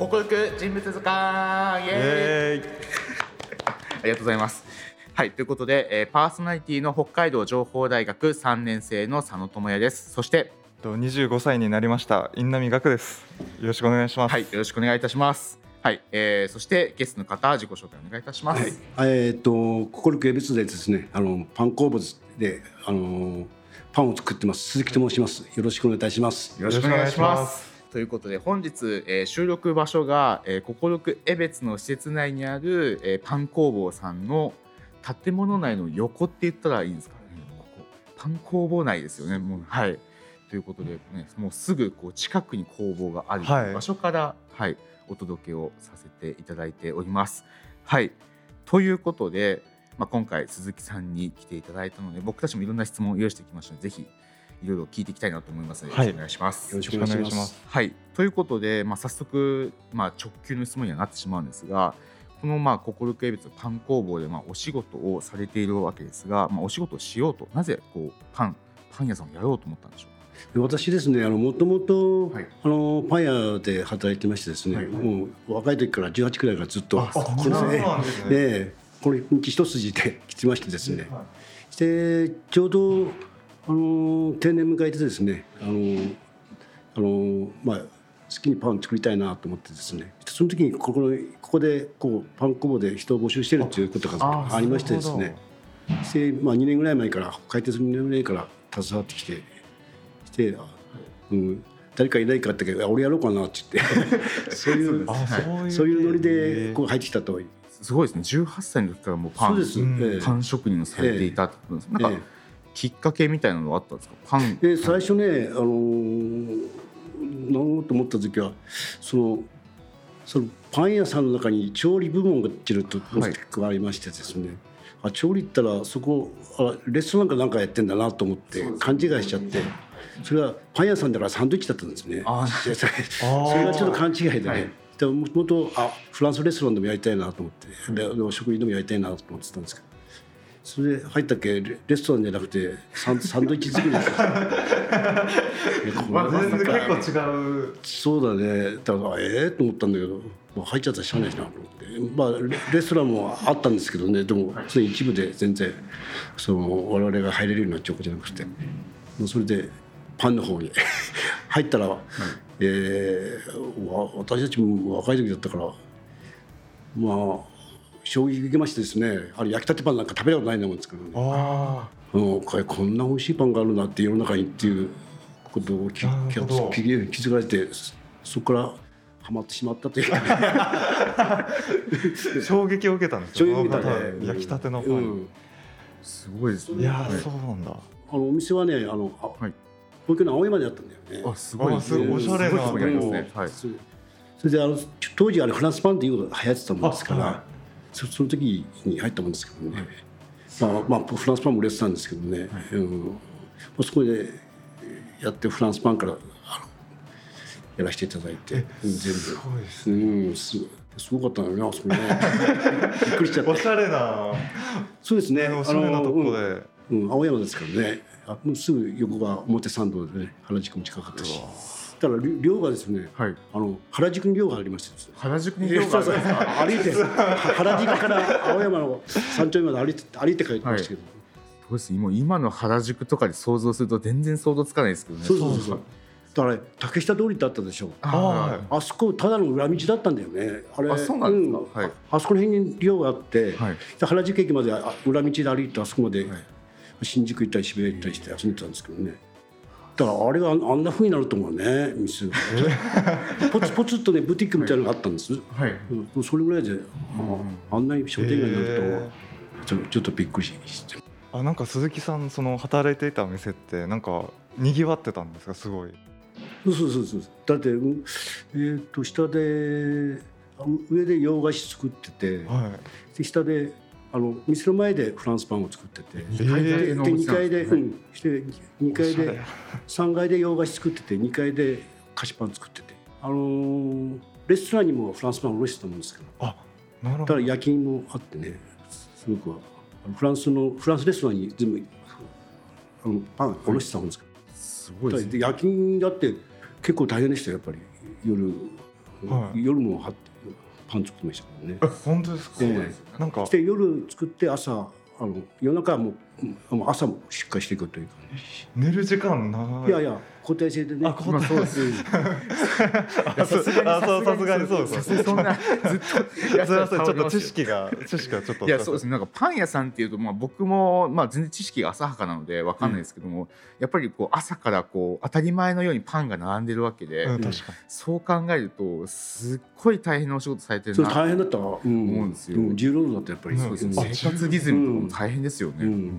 心く人物図鑑イエーイえありがとうございます。はい、ということで、えーパーソナリティの北海道情報大学3年生の佐野智也です。そして、ーと25歳になりました印南学ですよろしくお願いしますはい、よろしくお願いいたします。はい、えーそしてゲストの方、自己紹介お願いいたします。えーっと心く恵比寿でですねあのパン工房であのパンを作ってます鈴木と申しますよろしくお願いいたしますよろしくお願いし。ますということで本日、えー収録場所が、えー、心く江別の施設内にある、えーパン工房さんの建物内の横って言ったらいいんですか？ね。ここパン工房内ですよね。もうはい。ということでね、もうすぐこう近くに工房があるはい場所から、はい、お届けをさせていただいております。はい。ということで、まあ、今回鈴木さんに来ていただいたので僕たちもいろんな質問を用意してきましたのでぜひいろいろ聞いていきたいなと思いますので、はい。よろしくお願いします。よろしくお願いします。はい、ということで、まあ、早速、まあ、直球の質問にはなってしまうんですがこのまあ心系別パン工房でまあお仕事をされているわけですが、まあ、お仕事をしようとなぜこうパンパン屋さんをやろうと思ったんでしょ私ですねあのもともとパン屋で働いてましてですね、はい。もう若い時から18くらいからずっとあそうこれねなんですね。ええこれ一筋で来てましてですね、でちょうどあの定年迎えてですねあのあのまあ好きにパンを作りたいなと思ってですねその時にここのここでこうパン工房で人を募集してるっていうことあがありましてですねで、まあ、2年ぐらい前から開店する2年ぐらいから携わってきてして、うん、誰かいないかって言って俺やろうかなって言って そういうあそういうノリでえーこう入ってきたとすごいですね。18歳の時からもうパンパン職人をされていたってことです、なんか、ええきっかけみたいなのはあったんですか？パン。で最初ね、あのー、なんと思った時はそのそのパン屋さんの中に調理部門がっていうとありましてですね、あ調理ったらそこあレストランかなんかやってんだなと思って勘違いしちゃってそれはパン屋さんだからサンドイッチだったんですね。それそれがちょっと勘違いでね、はいでもともとあフランスレストランでもやりたいなと思って。ででお食事でもやりたいなと思ってたんですけどそれで入ったっけ？レレストランじゃなくてサンサンドイッチ作り？ですよいやこれ全然結構違う。そうだね。だからええと思ったんだけど、まあ、入っちゃったらしゃあないしなと思って、まあ、レレストランもあったんですけどね。でもそれ一部で全然その我々が入れるような状況じゃなくて。もうそれでパンの方に。入ったら、えーわ私たちも若い時だったからまあ衝撃受けましてですねあれ焼きたてパンなんか食べたことないもんですけどね。あうん、これこんな美味しいパンがあるなって世の中にっていうことを気づかれてそそこからハマってしまったという。衝撃を受けたんですよ衝撃受けたね。焼きたてのパン、うん、すごいですね。いやそうなんだ。あのお店はねあの、あはい。東京の青山にあったんだよね。あすごい。あすごいおしゃれなすごいとこにありますねはい。それであの当時あれフランスパンっていうのが流行ってたもんですから、そその時に入ったもんですけどね、まあまあ、フランスパンも売れてたんですけどね、うん。まあそこでやってフランスパンからやらせていただいてうん全部。すごいですうんすすごかったのよそこね。びっくりしちゃって。おしゃれな。そうですね。おしゃれなとこうん。でうん、青山ですからね。あもうすぐ横が表参道でね原宿も近かったしだからり寮がですね。はい。あの原宿に寮がありましてね。原宿に寮があるんですか歩いて 原宿から青山の山頂まで歩いて歩いて帰ってましたけど、そうです。もう今の原宿とかで想像すると全然想像つかないですけどね。そうそうそう。だから竹下通りってあったでしょあはいあそこただの裏道だったんだよね。あれあそうなんですか？はい。あそこら辺に寮があって、はい。で原宿駅まであ裏道で歩いてあそこまで、はい。新宿行ったり渋谷行ったりして遊んでたんですけどねだからあれがあんなふうになると思うね店がポツポツっとねブティックみたいなのがあったんです、はい。うんそれぐらいで、ああんなに商店街になへるとちょちょっとびっくりして。あなんか鈴木さんその働いていた店ってなんかにぎわってたんですか？すごい。そうそうそうそう。だって、うんえー、と下であ上で洋菓子作っててはで下であの店の前でフランスパンを作ってて。でのお店2階で、して2階で3階で洋菓子作ってて2階で菓子パン作ってて。あのーレストランにもフランスパンおろしてたもんですけど。あなるほど。ただ夜勤もあってねすごくフランスのフランスレストランに全部あのパンおろしてたもんですけど、すごい夜勤だって結構大変でしたよやっぱり。夜はい。夜もはパン作ってましたからね。え本当ですか、えなんか。して夜作って朝あの夜中はもうもう朝も出荷していくというか、寝る時間長い。いやいや固定制でね。あ固定そうです。あそうあそうさすがにそうさですすがにそんなずっとやすみませんちょっと知識識が知識がちょっといやそうですねなんかパン屋さんっていうと、まあ、僕も、まあ、全然知識が浅はかなのでわかんないですけども、やっぱりこう朝からこう当たり前のようにパンが並んでるわけで、そう考えるとすっごい大変なお仕事されてるな大変だったわ、うん、思うんですようん重労働だったやっぱり、うんそうですんね生活リズムとかも大変ですよね。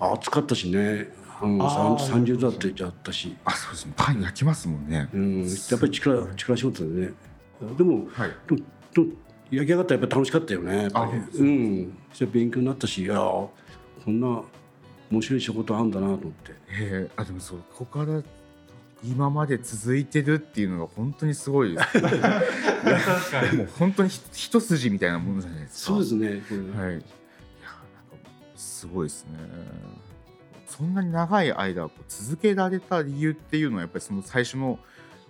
暑かったしね、うん、あー。三十度だってあったし、あそうですね。パン焼きますもんね。うん、やっぱり力力仕事でね。でもはい。でもでも焼き上がったらやっぱり楽しかったよね。やっぱうん。それ勉強になったしいやこんな面白い仕事あるんだなと思って。えー、あでもそうここから今まで続いてるっていうのが本当にすごいです。確かに。もう本当にひ一筋みたいなものじゃないですか。そうですねこれ。ね、はい。いやなんかすごいですね。そんなに長い間こう続けられた理由っていうのはやっぱりその最初の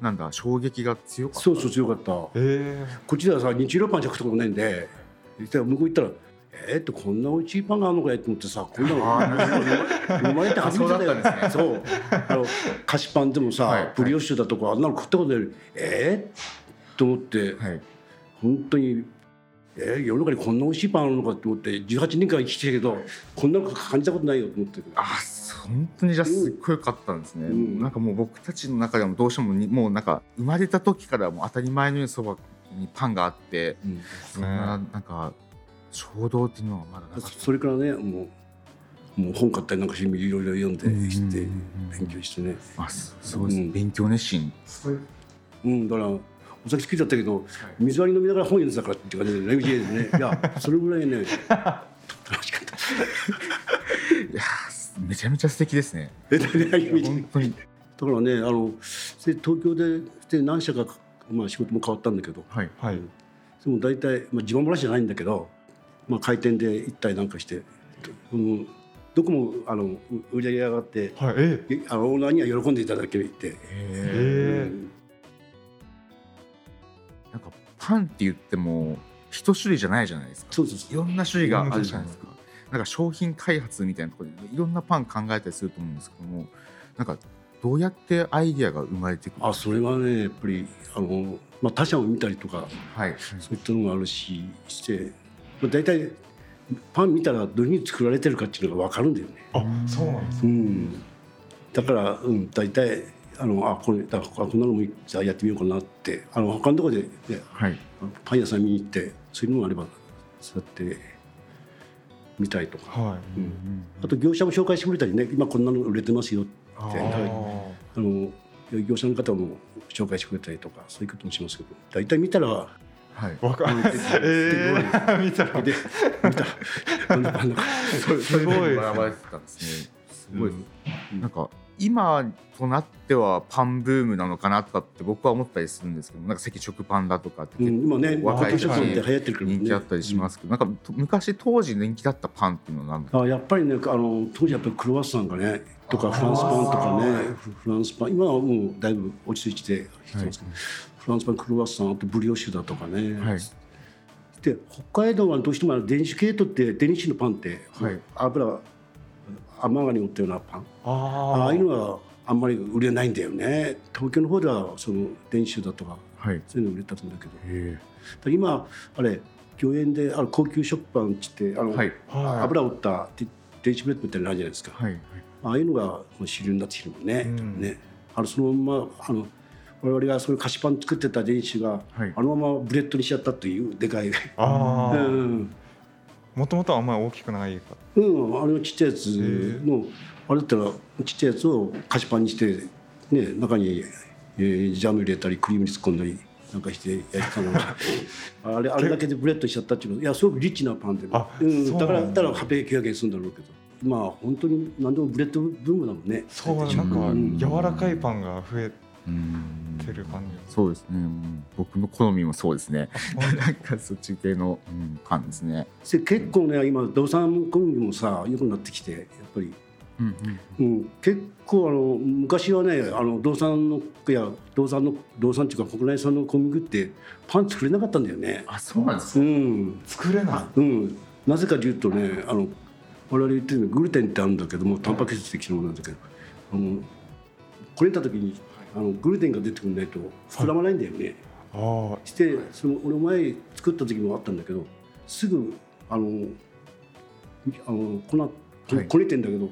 なんだ衝撃が強かった？そうそう強かった。え。こっちではさ日曜パンじゃ食ったことないんで。で向こう行ったらえー、ってこんな美味しいパンがあるのかいと思ってさこんなの生まれて初めてだよ。あそうあの菓子パンでもさ、はいブリオッシュだとかあんなの食ったことないえー、と思ってはい。本当にえー、世の中にこんな美味しいパンあるのかと思って18年間生きてるけどこんなの感じたことないよと思ってあ本当にじゃあすっごい良かったんですね、うん。なんかもう僕たちの中でもどうしてもにもうなんか生まれた時からもう当たり前のようにそばにパンがあってうん。そんななんか衝動っていうのはまだなかった。それからねもうもう本買ったりなんかいろいろ読んでしてうん。うんうん。うん勉強してね。あそそうです、うん。勉強熱心。うん。だからお酒好きだったけど水割り飲みながら本読んでたからっていう感じでね。いや それぐらいね。楽しかった。いやーめちゃめちゃ素敵ですね。本当に。だからねあので東京でで何社か、まあ、仕事も変わったんだけど。はいはい。でも大体、まあ、自慢話じゃないんだけど、まあ、回転で行ったりなんかして、うん、どこもあのう売り上げ上がってはいええ。あのオーナーには喜んでいただけて、へえうんパンって言っても一種類じゃないじゃないですか。そうそうそう。いろんな種類があるじゃないですか。なんか商品開発みたいなところでいろんなパン考えたりすると思うんですけどもなんかどうやってアイディアが生まれてくるあそれはねやっぱりあの、まあ、他社を見たりとかはい。そういったのがあるしして、まあ、大体パン見たらどういうふうに作られてるかっていうのが分かるんだよね。あそうなんですうん、だから、うん、大体あのあこれだあこんなのもじゃあやってみようかなってあの他のところで、ね、はい。パン屋さん見に行ってそういうのがあればそうやって見たりとか。はい。うんあと業者も紹介してくれたりね今こんなの売れてますよって。あはい。ーあの業者の方も紹介してくれたりとかそういうこともしますけど大体見たらはい。わかるえー、見たら。で見たすごい。すごい、うん。なんか今となってはパンブームなのかなとかって僕は思ったりするんですけどなんか赤食パンだとかってうん、今ね若い人に人って流行ってるからね。人気あったりしますけど、なんかと昔当時人気だったパンっていうのは何だあやっぱりねあの当時やっぱりクロワッサンがねとかフランスパンとかねフフランスパン今はもうだいぶ落ち着いてきてますけど、フランスパンクロワッサンあとブリオッシュだとかね、はい。で北海道はどうしても電子系統って電子のパンって、はい。油甘がに折ったようなパン。あああいうのはあんまり売れないんだよね。東京の方ではその電子だとかはい。そういうの売れたんだけど。今あれ御苑であの高級食パンっつってあの、えはい。はい油を折ったデニッシュブレッドみたいなのあるじゃないですか、はい。ああいうのが主流になってきてるもんね。うん。ね。あのそのままあの我々がそういう菓子パン作ってたデニッシュが、はい。あのままブレッドにしちゃったというでかい。うん、もともとはあんまり大きくないか。うん、あれのちっちゃいやつの、あれだったらちっちゃいやつを菓子パンにして、ね、中に、えージャム入れたりクリームに突っ込んだりなんかしてやってたのが。あれあれだけでブレッドしちゃったっていうのいやすごくリッチなパンで、あうん、だ。からだだから800円するんだろうけど。まあ本当に何でもブレッドブームだもんね。そうなんか柔らかいパンが増えうんてる感じそうですね、うん。僕の好みもそうですね。なんかそっち系の、うん、パンですね。で結構ね今道産小麦もさ良くなってきてやっぱり。うんうん。うん、結構あの昔はねあの道産のいや道産の道産っていうか国内産の小麦ってパン作れなかったんだよね。あそうなんですうか、ん、作れない。うん、なぜかというとねあの我々言ってるのグルテンってあるんだけどもタンパク質的なものなんだけど。あのこねた時にあのグルテンが出てくんないと膨らまないんだよね。あしてその俺前作った時もあったんだけどすぐあのあの粉はいこねてんだけど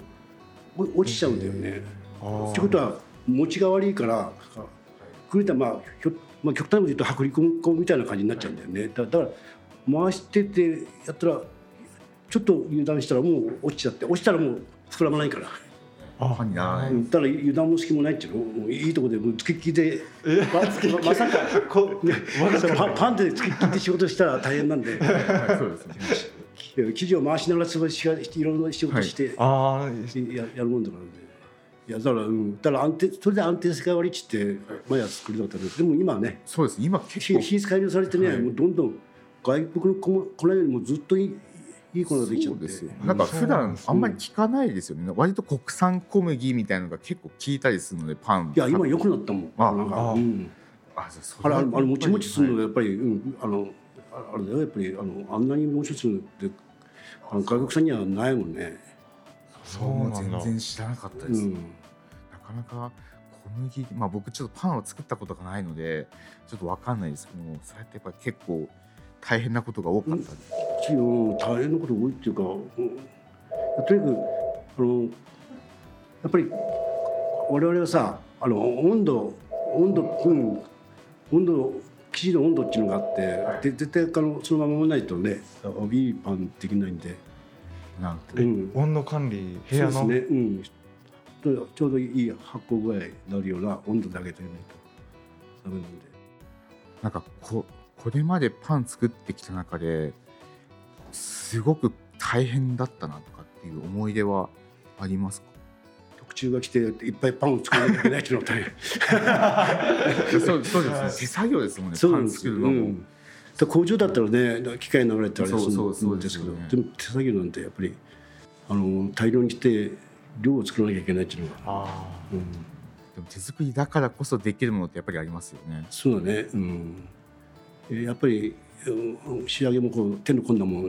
お落ちちゃうんだよね。ってことは持ちが悪いからグルテンはまあひょ、まあ、極端に言うと薄力粉みたいな感じになっちゃうんだよね。だだから回しててやったらちょっと油断したらもう落ちちゃって落ちたらもう膨らまないから。パンにならない、うんだから油断も隙もないっていうのいいとこでもうつきっきりでまままさかこねパンパンでつきっきりで仕事したら大変なんで。はいそうですね。生地を回しながら潰しがいろんな仕事してああややるもんだからね。いやだからうん。だから安定それで安定性が悪いっちって前は作りだったんです。でも今はねそうです今結構。品品質改良されてね、はい。もうどんどん外国の粉粉よりもずっといいいい粉ができちゃうですよなんか普段あんまり聞かないですよね。割と国産小麦みたいなのが結構効いたりするのでパン。いや今良くなったもん。あなん。かあうん。ああれあれもちもちするのやっぱり、うん、あのああれだよ。やっぱりあのあんなにもちもちするのってあの外国産にはないもんね。そう全然知らなかったです、うん、なかなか小麦まあ僕ちょっとパンを作ったことがないのでちょっとわかんないですけどもそれってやっぱり結構大変なことが多かったで。す、しうん大変なこと多いっていうか、うん、とにかくあのやっぱり我々はさあの温度温度うん。温度生地の温度っていうのがあって、で絶対あのそのままないとねあいいパンできないんで、なんとうん、温度管理部屋の？そうですね、うん、ちょうどいい発酵具合になるような温度で上げてないとダメなんで。なんかここれまでパン作ってきた中ですごく大変だったなとかっていう思い出はありますか？特注が来ていっぱいパンを作らなきゃいけないっていうのは大変。そうそうですね。手作業ですもんねパンそうなんです作るのも、うん。だから工場だったらね機械に流れてあれするそうそうそうんですけどでも手作業なんてやっぱりあの大量にして量を作らなきゃいけないっていうのが、あうん、でも手作りだからこそできるものってやっぱりありますよね。そうだね、うん、えーやっぱり、うん仕上げもこう手の込んだもの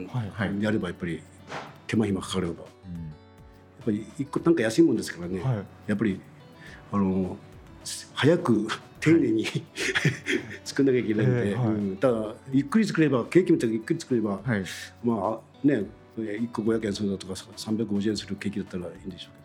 やればやっぱり手間暇かかれば。やっうんぱり一個なんか安いもんですからね、はい。やっぱりあの早く丁寧に、作んなきゃいけないんで、ええはい。うん。だからゆっくり作ればケーキみたいにゆっくり作れば、はい。まあね1個500円するだとか350円するケーキだったらいいんでしょうけど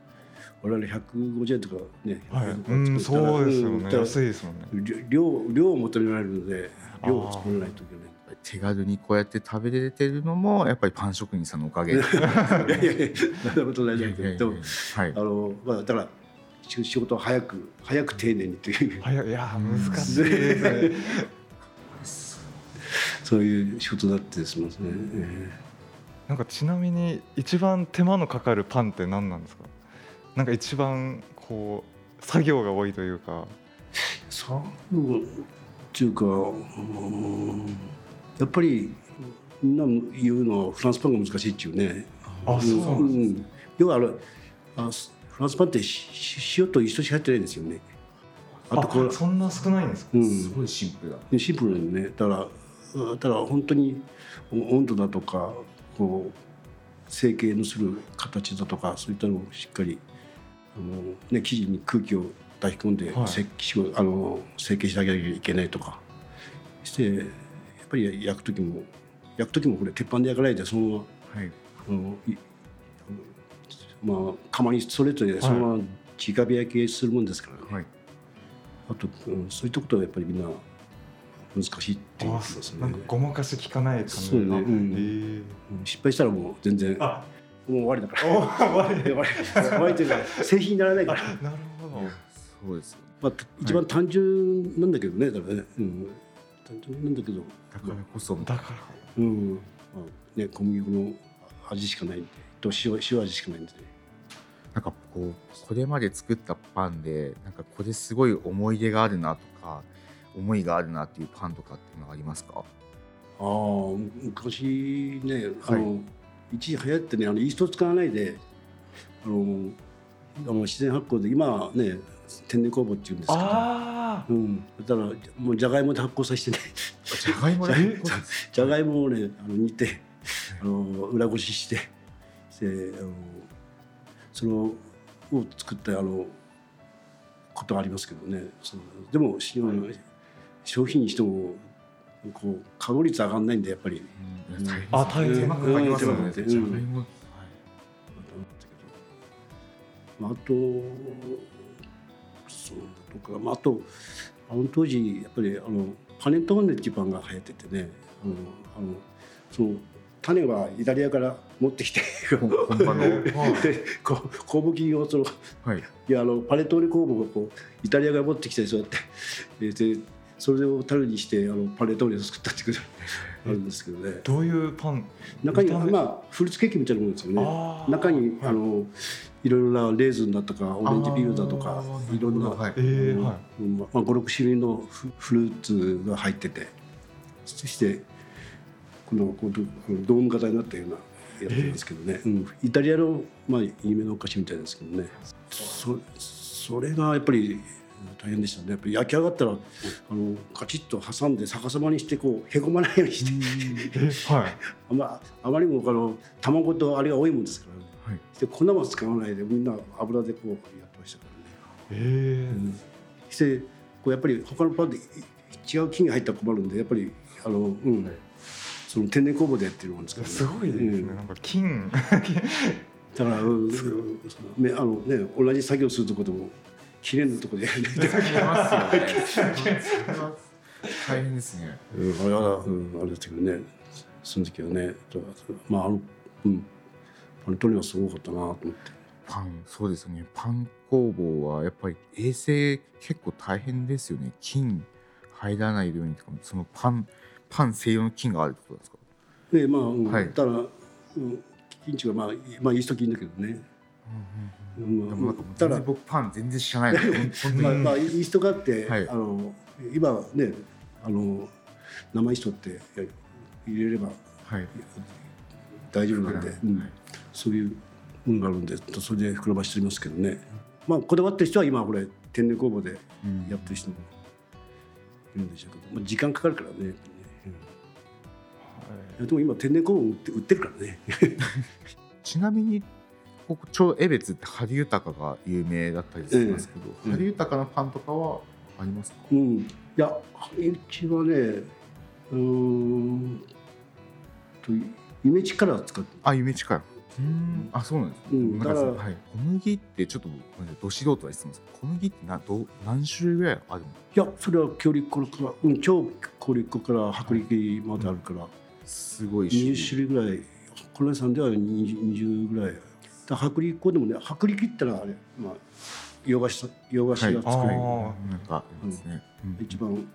我々150円とかね、はい。100うん円とか作ったらそうですよね。安いですもんね。量量を求められるので量を作らないといけない。手軽にこうやって食べれてるのもやっぱりパン職人さんのおかげ。いやいやいやそんなことないいじゃやいけど。はい。あのまあだから仕仕事を早く早く丁寧にという。はいいや難しいですね。そういう仕事だってしますね。え。なんかちなみに一番手間のかかるパンって何なんですか？なんか一番こう作業が多いというか。えそうっていうかうんやっぱりみんな言うのはフランスパンが難しいっていうね。あそうなんですん。要はあのあフランスパンって塩と一緒しか入ってないんですよね。あとこれあそんな少ないんですか？うん。すごいシンプルだシンプルなんでね。だからうんただ本当に温度だとかこう成形のする形だとかそういったのをしっかりあの、ね、生地に空気を出し込んで、はい。せあの成形しなきゃいけないとか。してやっぱり焼く時も焼く時もこれ鉄板で焼かないでそのままはい。あのまあ釜にストレートでそのまま直火焼きするもんですからね、はい。あと、うん、そういったことはやっぱりみんな難しいって言いあますね。なんかごまかし効かない感じそうねあうん。失敗したらもう全然もあう終わりだから。お終わり。終わり。終わりというか製品にならないから、なるほど。そうですよまあ、一番単純なんだけどねだからね、うん、単純なんだけど、だからこそ。だからうん。まあね、小麦粉の味しかないんでと塩塩味しかないんでね。なんかこうこれまで作ったパンでなんかこれすごい思い出があるなとか思いがあるなっていうパンとかっていうのはありますか？ああ昔ねあの、一時流行ってねあのイースト使わないであのあの自然発酵で今はね天然酵母っていうんですけど。あうん、だからもうじゃがいもで発酵させてね。じゃがいもでえ じゃがいもをねあの煮てあの裏ごししてであのそれを作ったあのことがありますけどね。でもしあの商品にしてもこう稼働率上がんないんでやっぱり。うん。あ大変手間かかりますよねうん。はいまあ、あとそうとか、まあ、あとあの当時やっぱりあのパネットーネっていうパンが流行っててねあのあのその種はイタリアから持ってきて でこう酵母菌をそのはい。いやあのパネットーネ酵母がこうイタリアから持ってきてそうやってででそれを種にしてあのパネットーネを作ったっていうことがあるんですけどね。どういうパン？中にまあフルーツケーキみたいなものですよね。中に、はい。あのいろいろなレーズンだとかオレンジピールだとかいろんな、はい。えーまあ、56種類のフフルーツが入っててそしてこのこうドこのドーム型になったようなやつなんですけどね、うん、イタリアの、まあ、有名なお菓子みたいですけどね。そそれがやっぱり大変でしたね。やっぱり焼き上がったらあのカチッと挟んで逆さまにしてこうへこまないようにして。えはい。あまあまりもあの卵とあれが多いもんですから。ねはい。で粉も使わないでみんな油でこうやってましたからね。え。ーうん。してこうやっぱり他のパンで違う菌が入ったら困るんでやっぱりあの、うん、その天然酵母でやってるもんですから、ね、すごいですね、うん。なんか金だから、うん。そのねあのね同じ作業するとこでも綺麗なとこでやるいますよね。大変ですね。うんあれは、うん、あれですけどね。その時はねまああのうん。パネトリはすごかったなと思って。パンそうですよね。パン工房はやっぱり衛生結構大変ですよね。菌入らないようにとかそのパンパン専用の菌があるってことですか？でまあ、うんはい。ただ、うん、菌地はまあ、まあ、イースト菌だけどね。うんでもなん。かもうただ全然僕パン全然知らないの。まあ、まあ、イーストがあって、はい。あの今はねあの生イーストってや入れればはい。大丈夫なんで、はい。うん。そういうものがあるんでそれで膨らましておりますけどね。まあこだわってる人は今これ天然酵母でうん。やってる人もいるんでしょうけど、まあ、時間かかるからね、でも今天然酵母売って売ってるからね。ちなみにここちょうど江別って春豊が有名だったりしますけど、ええ春豊のパンとかはありますか、うん。いやうちはねうーんと夢力使ってあ夢力うん。あそうなんです、うんだからはい、小麦ってちょっとごめんなさいど素人は質問です小麦ってなどう何種類ぐらいあるの？いやそれは強力粉から、うん、超強力粉から薄力まであるから、すごい20種類ぐらいこのさんでは 20, 20ぐらい薄力粉でもね薄力ってのはあれ、まあ、洋菓子洋菓子が作れる、はいなんかありますね、うん一番、うん、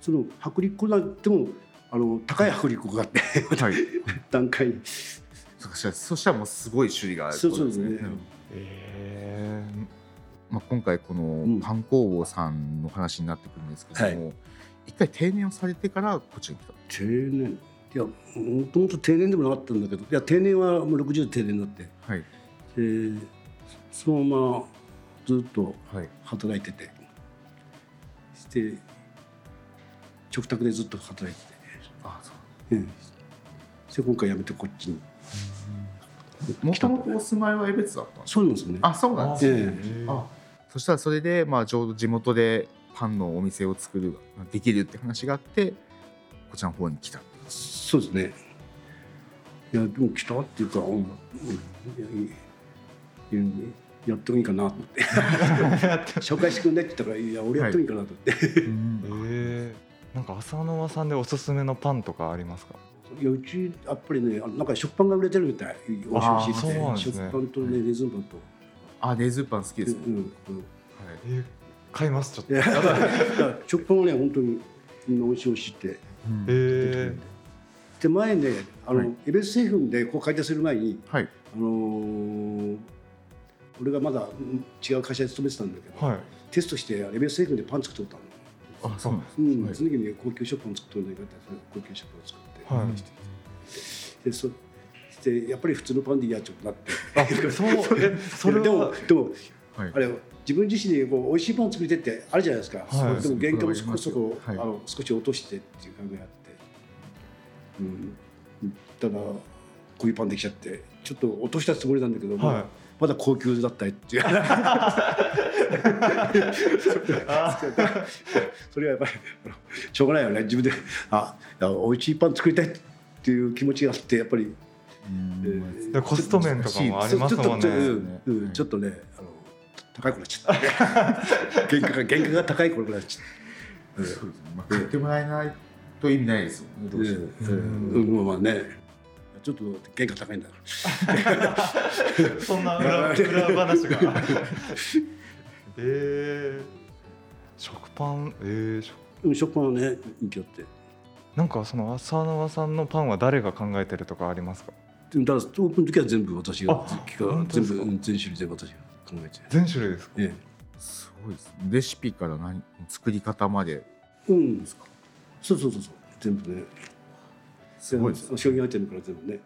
その薄力粉なんてもあの高い薄力粉があってはい段階にそしたらそしたらもうすごい種類があるそうそうですね、んえまあ、今回このパン工房さんの話になってくるんですけども、一回定年をされてからこっちに来た定年いやもともと定年でもなかったんだけどいや定年はもう60で定年になって。はい。でそのままずっとはい。働いてて。して食卓でずっと働いてて、あそう。うん、で今回辞めてこっちに。もともとお住まいは江別だったんですか？そうなんですよね。あそうなんですね。えあそしたらそれで、まあ、ちょうど地元でパンのお店を作るできるって話があってこちらの方に来たそうですね。いやでも来たっていうか、うんうん、いやいややってもいいかなと思って。紹介してくんないって言ったからいや俺やってもいいかなと思って、えー、なんか浅沼さんでおすすめのパンとかありますか？いやうちやっぱりねなんか食パンが売れてるみたい美味しい美味しいってそうなんですね。食パンとねレーズンパンと、あレーズンパン好きです、うんうん。はい。えー、買いますちょっと。いやだから食パンはね本当にみんな美味しい美味しいってうんえで前ねあの、はい。エベス製粉でこう開店する前にはい。あのー俺がまだうん違う会社に勤めてたんだけど、ー、はい。テストしてエベス製粉でパン作っておったの。あそうなんですうん。はの時に高級食パン作っておるんだけど高級食パンを作って、はい。でそしてやっぱり普通のパンでいいやちょっとなって。あそう。え それでもはでもはい。あれ自分自身でこう美味しいパン作りてってあるじゃないですか、はい。でも原価もそこそこ、はい。あの少し落としてっていう考えがあって、うん、ただこういうパンできちゃってちょっと落としたつもりなんだけども、はい。まだ高級だったりっていう。それはやっぱりしょうがないよね。自分であいや美味しいパン作りたいっていう気持ちがあってやっぱり、うん。えーでコスト面とかもありますもんちょっとねうん。うんちょっとねあの高くなっちゃった。原価が原価が高い頃くなっちゃった。そうですね。まあ、買ってもらえないと意味ないですよねどうしても。うん。うん。まあね。ちょっと原価高いんだ。そんな裏裏話が。えー、食パン？えー、食。うん食パンはね人気あって。なんかその浅縄さんのパンは誰が考えてるとかありますか？だからオープンの時は全部私が全部うん全種類全部私が考えて全種類ですか？えすごいですね。レシピから何作り方まで。えうん。ですか？そうそうそうそう。全部ね。すごいです。ね商品アイテムから全部ね。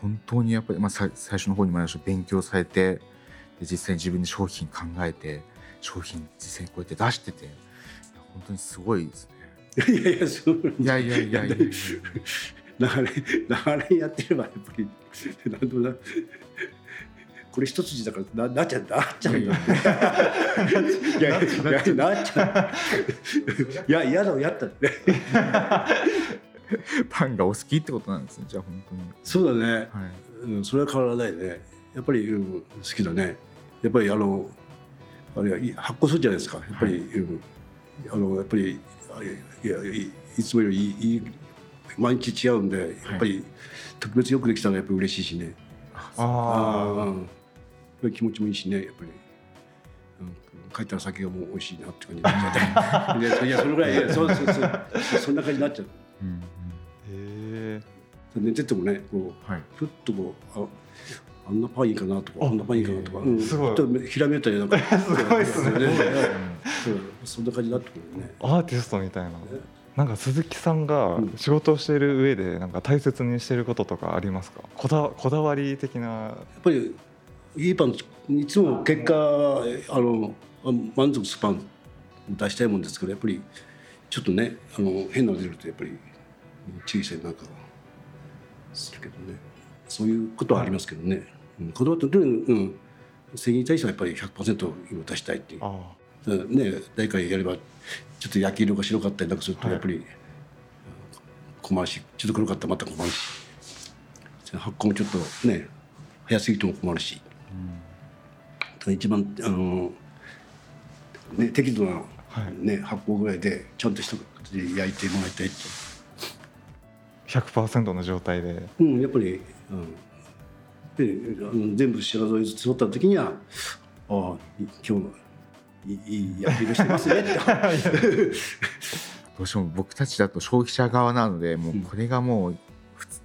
本当にやっぱり、まあ、さ最初の方にもありました勉強されてで実際に自分で商品考えて商品実際にこうやって出してて本当にすごいですね。いやいやそういやいやいやいやいや。流れ流れやってればやっぱりなんとなこれ一筋だからななっちゃうなっちゃうよいやいやなっちゃういや嫌だやったってパンがお好きってことなんですねじゃあ本当にそうだね、はいうん、それは変わらないねやっぱり、うん、好きだねやっぱりあのあれはい発酵するじゃないですかやっぱり、うん、あのやっぱりいやいいつもよりいいいい毎日違うんでやっぱり特別よくできたらやっぱり嬉しいしね、あうん、やっぱり気持ちもいいしねやっぱり。うん帰ったら酒がもう美味しいなって感じになっちゃって。いやそのぐらいいやそうそうそうそんな感じになっちゃう。うんうん。え寝ててもねこうはい。ふっとこうああんなパンいいかなとかああんなパンいいかなとか、えーうんすごい。とひらめいたりな。ん かすごいっすねねうんそうそんな感じになってくるね。ー、アーティストみたいな。なんか鈴木さんがうん。仕事をしている上でなんか大切にしていることとかありますか？こだこだわり的な。やっぱりいいパンいつも結果あの満足するパン出したいもんですけどやっぱりちょっとねあの変なの出るとやっぱり注意したりなんかするけどね。そういうことはありますけどね、うん、こだわってとにうん。製品に対してはやっぱり100%今出したいっていう。ね誰かやればちょっと焼き色が白かったりなんかするとはい。やっぱり、うん困るしちょっと黒かったらまた困るし。発酵もちょっとね早すぎても困るしだから一番あの、ね、適度な、はい。ね発酵ぐらいでちゃんとした形で焼いてもらいたいと、100%の状態で。うん、やっぱり、うん、であの全部白添えずつ取った時にはああい今日のいい焼き色してますねって。どうしても僕たちだと消費者側なのでもうこれがもう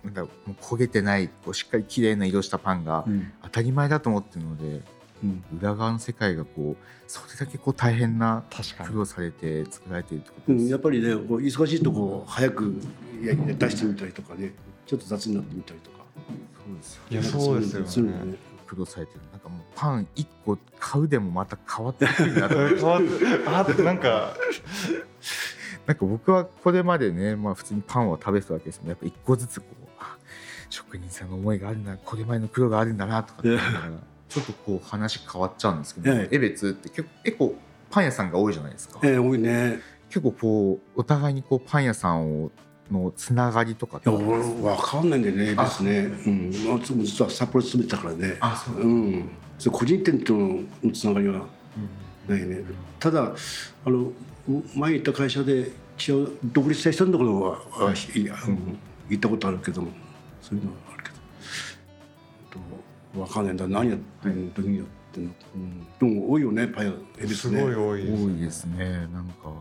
なんかもう焦げてないこうしっかり綺麗な色したパンがうん。当たり前だと思ってるのでうん。裏側の世界がこうそれだけこう大変な確かに。苦労されて作られているってことです。うん、やっぱりねこう忙しいとこう早くや出してみたりとかねちょっと雑になってみたりとか。そうですよいやそうですよ苦労されてる。なんかもうパン1個買うでもまた変わってくるなと。あなんか。なんか僕はこれまでね、まあ、普通にパンを食べてたわけですけどやっぱ一個ずつこ職人さんの思いがあるんだこれまでの苦労があるんだなとかちょっとこう話変わっちゃうんですけど、はい江別って結構パン屋さんが多いじゃないですか、ええ多いね。結構こうお互いにこうパン屋さんをのつながりとかっていや俺分かんないんだよねですね。うん。まあ実は札幌勤めてたからね。あそううん。それ個人店とのつながりはないね。ただあの前行った会社で一応独立した人のところは、あいやうん。行ったことあるけどもそういうのはあるけど。と分かんない。んだ何やってんの？時にやってんの、うん、でも多いよねパン屋恵比寿すねごい多いです多いですね。なんか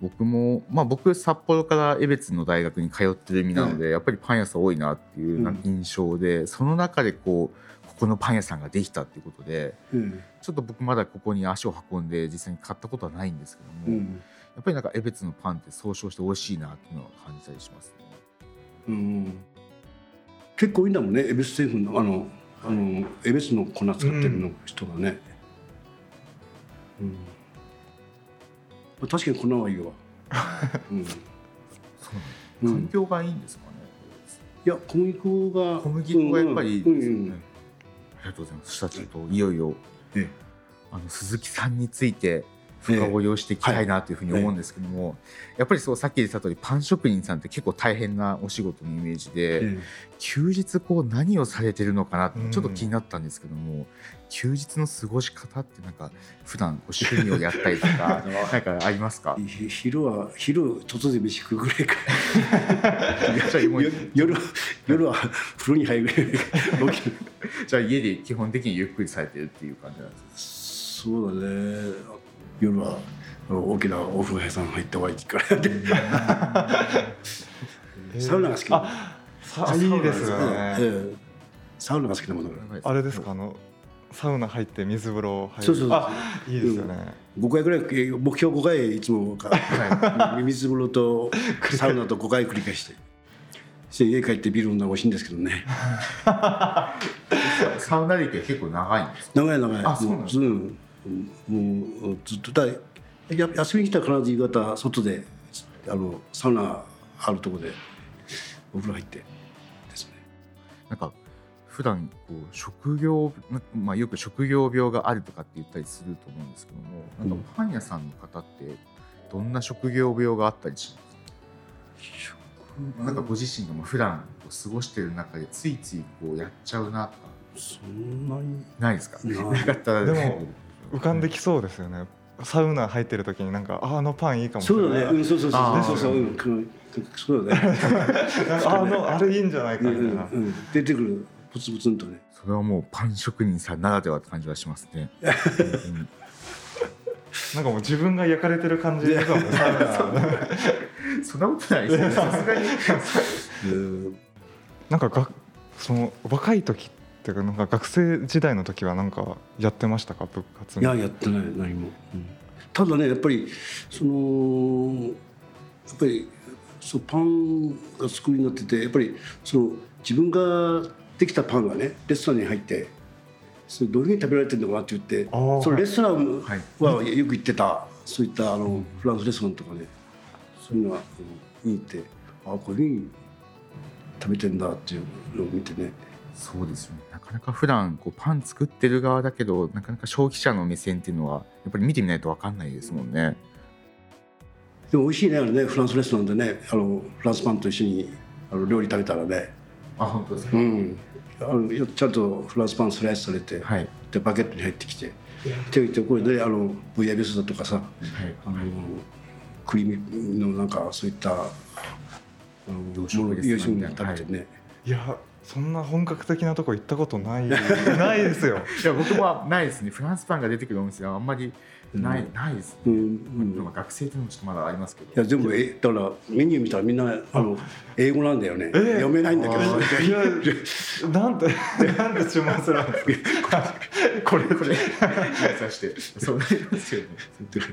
僕もまあ僕札幌から江別の大学に通ってる身なので、やっぱりパン屋さん多いなっていう印象で、その中でこうここのパン屋さんができたっていうことでうん。ちょっと僕まだここに足を運んで実際に買ったことはないんですけども、うん。やっぱりなんか江別のパンって総称して美味しいなっていうのは感じたりしますね。うん結構いいんだもんね江別製粉のあのあの江別の粉使ってるの人がね、うん。確かに粉はいいわ、うん、環境がいいんですかね、いや小麦粉が小麦粉がやっぱりいいですよね、うん。うんありがとうございます。そしたらちょっといよいよ、え。あの鈴木さんについて深掘りをしていきたいなというふうに思うんですけども、やっぱりそうさっき言った通りパン職人さんって結構大変なお仕事のイメージで、え休日こう何をされてるのかなってうん。ちょっと気になったんですけども、休日の過ごし方ってなんか普段こう趣味をやったりとか なんかありますか？昼は昼突然飯食うぐらいか。夜は夜は風呂に入るぐらいじゃあ家で基本的にゆっくりされてるっていう感じなんですそうだね夜はあの大きなお風呂屋さん入って終わりからで サウナが好き。なあさいいですよね、ええサウナが好きなものあれですか？あのサウナ入って水風呂入る。そうそうそうあいいですよね、5回ぐらいえ目標5回いつもか。水風呂とサウナと5回繰り返して。して家帰ってビール飲んだら美味しいんですけどね。サウナ歴は結構長いんですか？長い長い。あそうなんですもうんもうずっとだや休みに来たら必ず夕方外であのサウナあるところでお風呂入ってですね。なんか普段こう職業、まあ、よく職業病があるとかって言ったりすると思うんですけどもなんかパン屋さんの方ってどんな職業病があったりします？なんかご自身がもう普段こう過ごしてる中でついついこうやっちゃうなとか。そんなに。ないですか？な かったらでも浮かんできそうですよね。サウナ入ってる時になんかああのパンいいかもしれない。そうだね、うん、そうそうそうそう。そう、うん、くそうだね、あのあれいいんじゃないかうんみたいな、うん、出てくる。ポツポツンとね。それはもうパン職人さんならではって感じはしますね。本当になんかもう自分が焼かれてる感じですもんねサウナ そんなことないですね。さすがに。うん。なんかがその若い時っていうかなんか学生時代の時はなんかやってましたか？部活いややってない何も、うん。ただねやっぱりそのやっぱりそうパンが作りになっててやっぱりその自分ができたパンがねレストランに入ってそれどういうふうに食べられてるのかなって言ってそのレストランはい。はよく行ってたそういったあのフランスレストランとかねそういうのはうん見に行ってあこういうふうに食べてんだっていうのを見てねそうですよね。なかなか普段こうパン作ってる側だけどなかなか消費者の目線っていうのはやっぱり見てみないと分かんないですもんね。でも美味しいねあれね。フランスレストランでねあのフランスパンと一緒にあの料理食べたらね。あ本当ですうん、あのよちゃんとフランスパンスライスされて、はい、でバケットに入ってきて手をってこれであのブイヤベースだとかさはい。あのクリームのなんかそういったあのも食に食べてね、いやそんな本格的なとこ行ったことない。ないですよ。いや僕もないですね。フランスパンが出てくるお店はあんまりない,、うん。ないですね、うんうん。まあ学生っていうのもちょっとまだありますけど。いや全部えだからメニュー見たらみんなあの英語なんだよね、え読めないんだけど。あ いやなんて なんで注文するんですか？これこれ。さして。そうなりますよね、はい。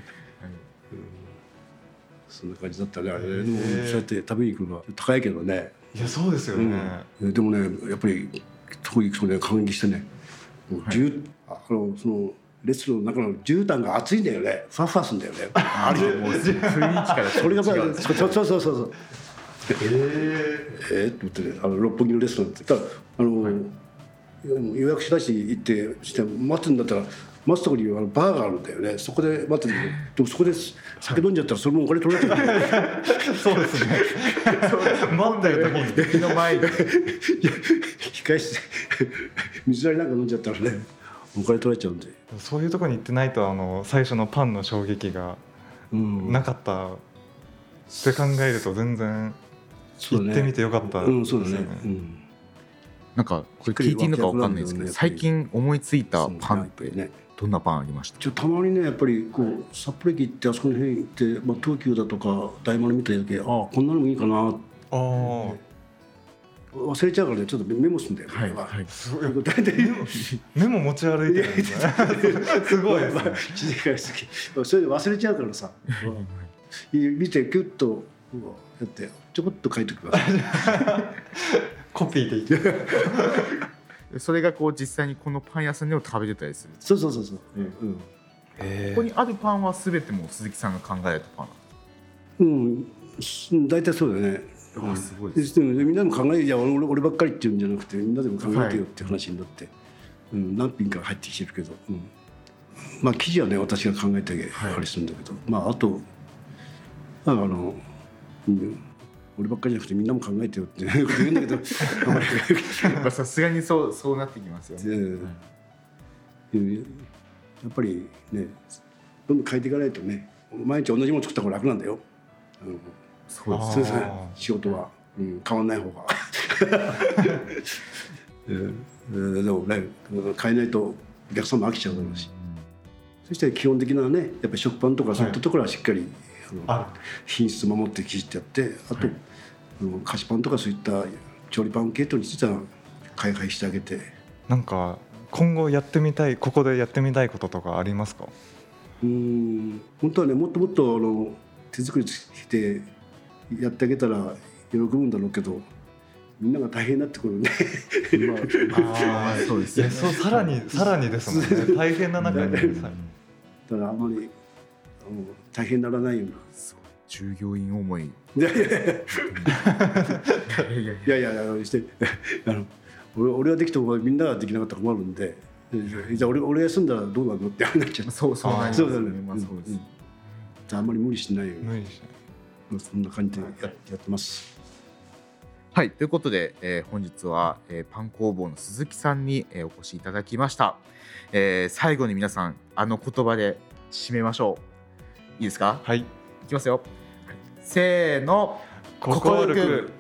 そんな感じだったね。あれねでもそうやって食べに行くのは高いけどねいやそうですよね、うん、でもねやっぱりそこ行くとね感激してね。もうじゅあのそのレストランの中の絨毯が熱いんだよね。ふわふわすんだよね。あれ雰囲気からそれがそうそうそうそうそう。ええー、って思ってねあの六本木のレストランって。ただあの、予約しだし行ってして待つんだったら待つところにあのバーがあるんだよね。そこで待ってるんだけどでもそこで酒飲んじゃったらそれもお金取られてる。んだよー、そうです。ね待ってる時に敵の前にいや控え室で水割りなんか飲んじゃったらねお金取られちゃうんで、そういうとこに行ってないとあの最初のパンの衝撃がうん。なかったって考えると全然行ってみてよかったうんそうだね。ですよね。うん。なんかこれ聞いていいのか分かんないですけど最近思いついたパンってそうねどんなパンありました？たまにねやっぱりこう札幌駅行ってあそこの辺行って、まあ、東急だとか大丸見た時ああこんなのもいいかなああ忘れちゃうからねちょっとメモすんだよね、はいはい。すごい大体メモ持ち歩いてるんですねすごい。ですね。自然返す時それで忘れちゃうからさ。見てキュッとやってちょこっと書いておきます。コピーでいい それがこう実際にこのパン屋さんでも食べれたりする。そうそうそうそう、うんえここにあるパンは全てもう鈴木さんが考えられたパンうん、うん、大体そうだよね。あすごいででもみんなでも考えいや俺俺ばっかりっていうんじゃなくてみんなでも考えてよって話になって、うん、何品か入ってきてるけど、うん、まあ生地はね私が考えてあれするんだけど、まああとまああの、うん、俺ばっかりじゃなくてみんなも考えてよって 言うんだけど。まあさすがにそうそうなってきますよね、やっぱりねどんどん変えていかないとね毎日同じもの作った方が楽なんだよ、うん、そうですね。仕事は、うん、変わんない方が、でもね変えないとお客さんも飽きちゃうだろうし、そして基本的なねやっぱり食パンとかそういったところはしっかり、あのあ品質守って生地ってやってあと、あの菓子パンとかそういった調理パン系統については開発してあげて。なんか今後やってみたいここでやってみたいこととかありますか？うん。本当はねもっともっとあの手作りしてやってあげたら喜ぶんだろうけどみんなが大変になってくるんでああそうですいやそうさらにさらにですもんね。大変な中にさだからあまりあの大変にならないような。そう従業員思い。いやいやいや。いやいやあのして あの俺俺はできてもみんなができなかったら困るんで。じゃあ俺俺休んだらどうなのってあんなっちゃうそうそう。そうそうそうそうあんまり無理しないよ無理しない。そんな感じでややってます。はい。ということで、えー、本日は、えー、パン工房の鈴木さんに、えー、お越しいただきました、えー、最後に皆さんあの言葉で締めましょう。いいですか？はい。いきますよ。せーの。心力